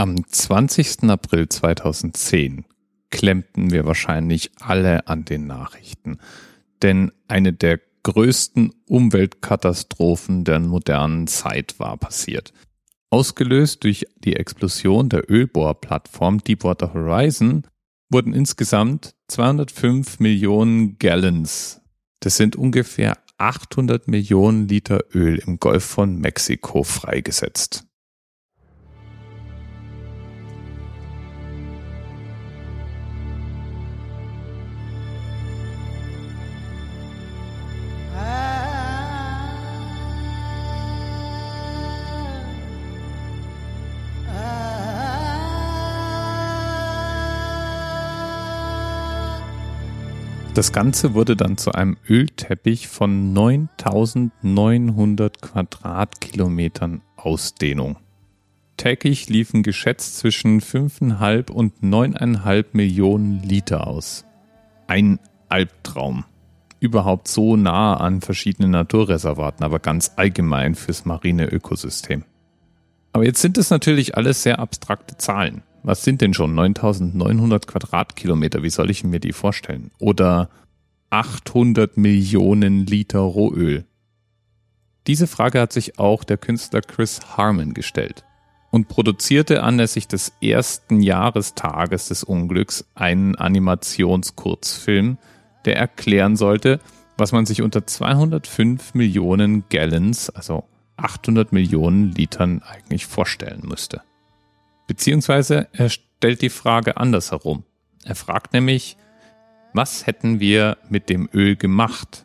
Am 20. April 2010 klemmten wir wahrscheinlich alle an den Nachrichten, denn eine der größten Umweltkatastrophen der modernen Zeit war passiert. Ausgelöst durch die Explosion der Ölbohrplattform Deepwater Horizon wurden insgesamt 205 Millionen Gallons, das sind ungefähr 800 Millionen Liter Öl im Golf von Mexiko freigesetzt. Das Ganze wurde dann zu einem Ölteppich von 9900 Quadratkilometern Ausdehnung. Täglich liefen geschätzt zwischen 5,5 und 9,5 Millionen Liter aus. Ein Albtraum. Überhaupt so nah an verschiedenen Naturreservaten, aber ganz allgemein fürs marine Ökosystem. Aber jetzt sind es natürlich alles sehr abstrakte Zahlen. Was sind denn schon 9900 Quadratkilometer? Wie soll ich mir die vorstellen? Oder 800 Millionen Liter Rohöl? Diese Frage hat sich auch der Künstler Chris Harmon gestellt und produzierte anlässlich des ersten Jahrestages des Unglücks einen Animationskurzfilm, der erklären sollte, was man sich unter 205 Millionen Gallons, also 800 Millionen Litern eigentlich vorstellen müsste. Beziehungsweise er stellt die Frage andersherum. Er fragt nämlich, was hätten wir mit dem Öl gemacht?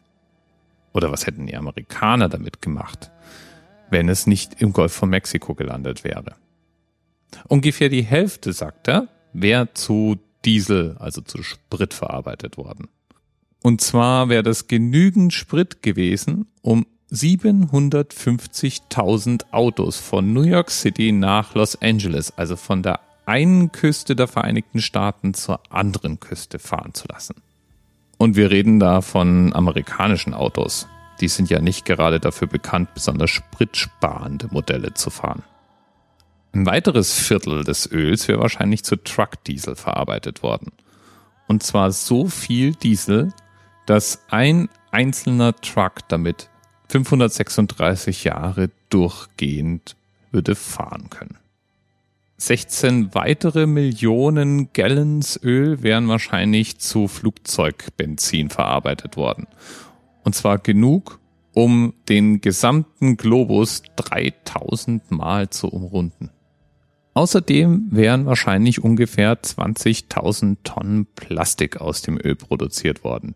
Oder was hätten die Amerikaner damit gemacht, wenn es nicht im Golf von Mexiko gelandet wäre? Ungefähr die Hälfte, sagt er, wäre zu Diesel, also zu Sprit verarbeitet worden. Und zwar wäre das genügend Sprit gewesen, um 750.000 Autos von New York City nach Los Angeles, also von der einen Küste der Vereinigten Staaten zur anderen Küste fahren zu lassen. Und wir reden da von amerikanischen Autos. Die sind ja nicht gerade dafür bekannt, besonders spritsparende Modelle zu fahren. Ein weiteres Viertel des Öls wäre wahrscheinlich zu Truck-Diesel verarbeitet worden. Und zwar so viel Diesel, dass ein einzelner Truck damit 536 Jahre durchgehend würde fahren können. 16 weitere Millionen Gallons Öl wären wahrscheinlich zu Flugzeugbenzin verarbeitet worden. Und zwar genug, um den gesamten Globus 3000 Mal zu umrunden. Außerdem wären wahrscheinlich ungefähr 20.000 Tonnen Plastik aus dem Öl produziert worden.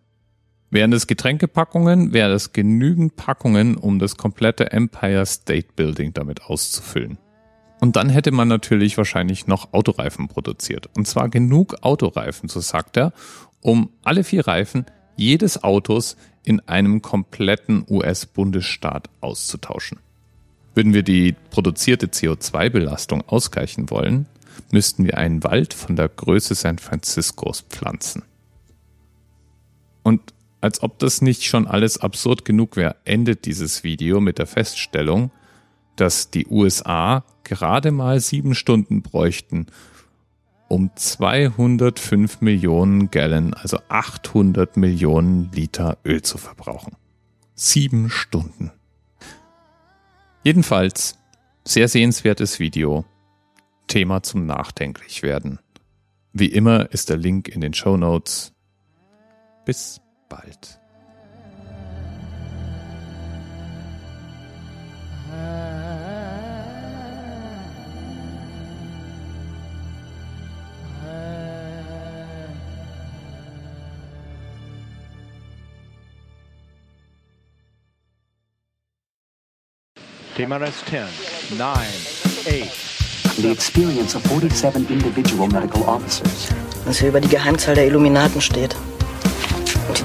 Wären es Getränkepackungen, wären es genügend Packungen, um das komplette Empire State Building damit auszufüllen. Und dann hätte man natürlich wahrscheinlich noch Autoreifen produziert. Und zwar genug Autoreifen, so sagt er, um alle vier Reifen jedes Autos in einem kompletten US-Bundesstaat auszutauschen. Würden wir die produzierte CO2-Belastung ausgleichen wollen, müssten wir einen Wald von der Größe San Franciscos pflanzen. Und als ob das nicht schon alles absurd genug wäre, endet dieses Video mit der Feststellung, dass die USA gerade mal sieben Stunden bräuchten, um 205 Millionen Gallon, also 800 Millionen Liter Öl zu verbrauchen. Sieben Stunden. Jedenfalls, sehr sehenswertes Video. Thema zum Nachdenklichwerden. Wie immer ist der Link in den Show Notes. Bis bald. TMRS 10, 9, 8. The experience of 47 individual medical officers. Was hier über die Geheimzahl der Illuminaten steht.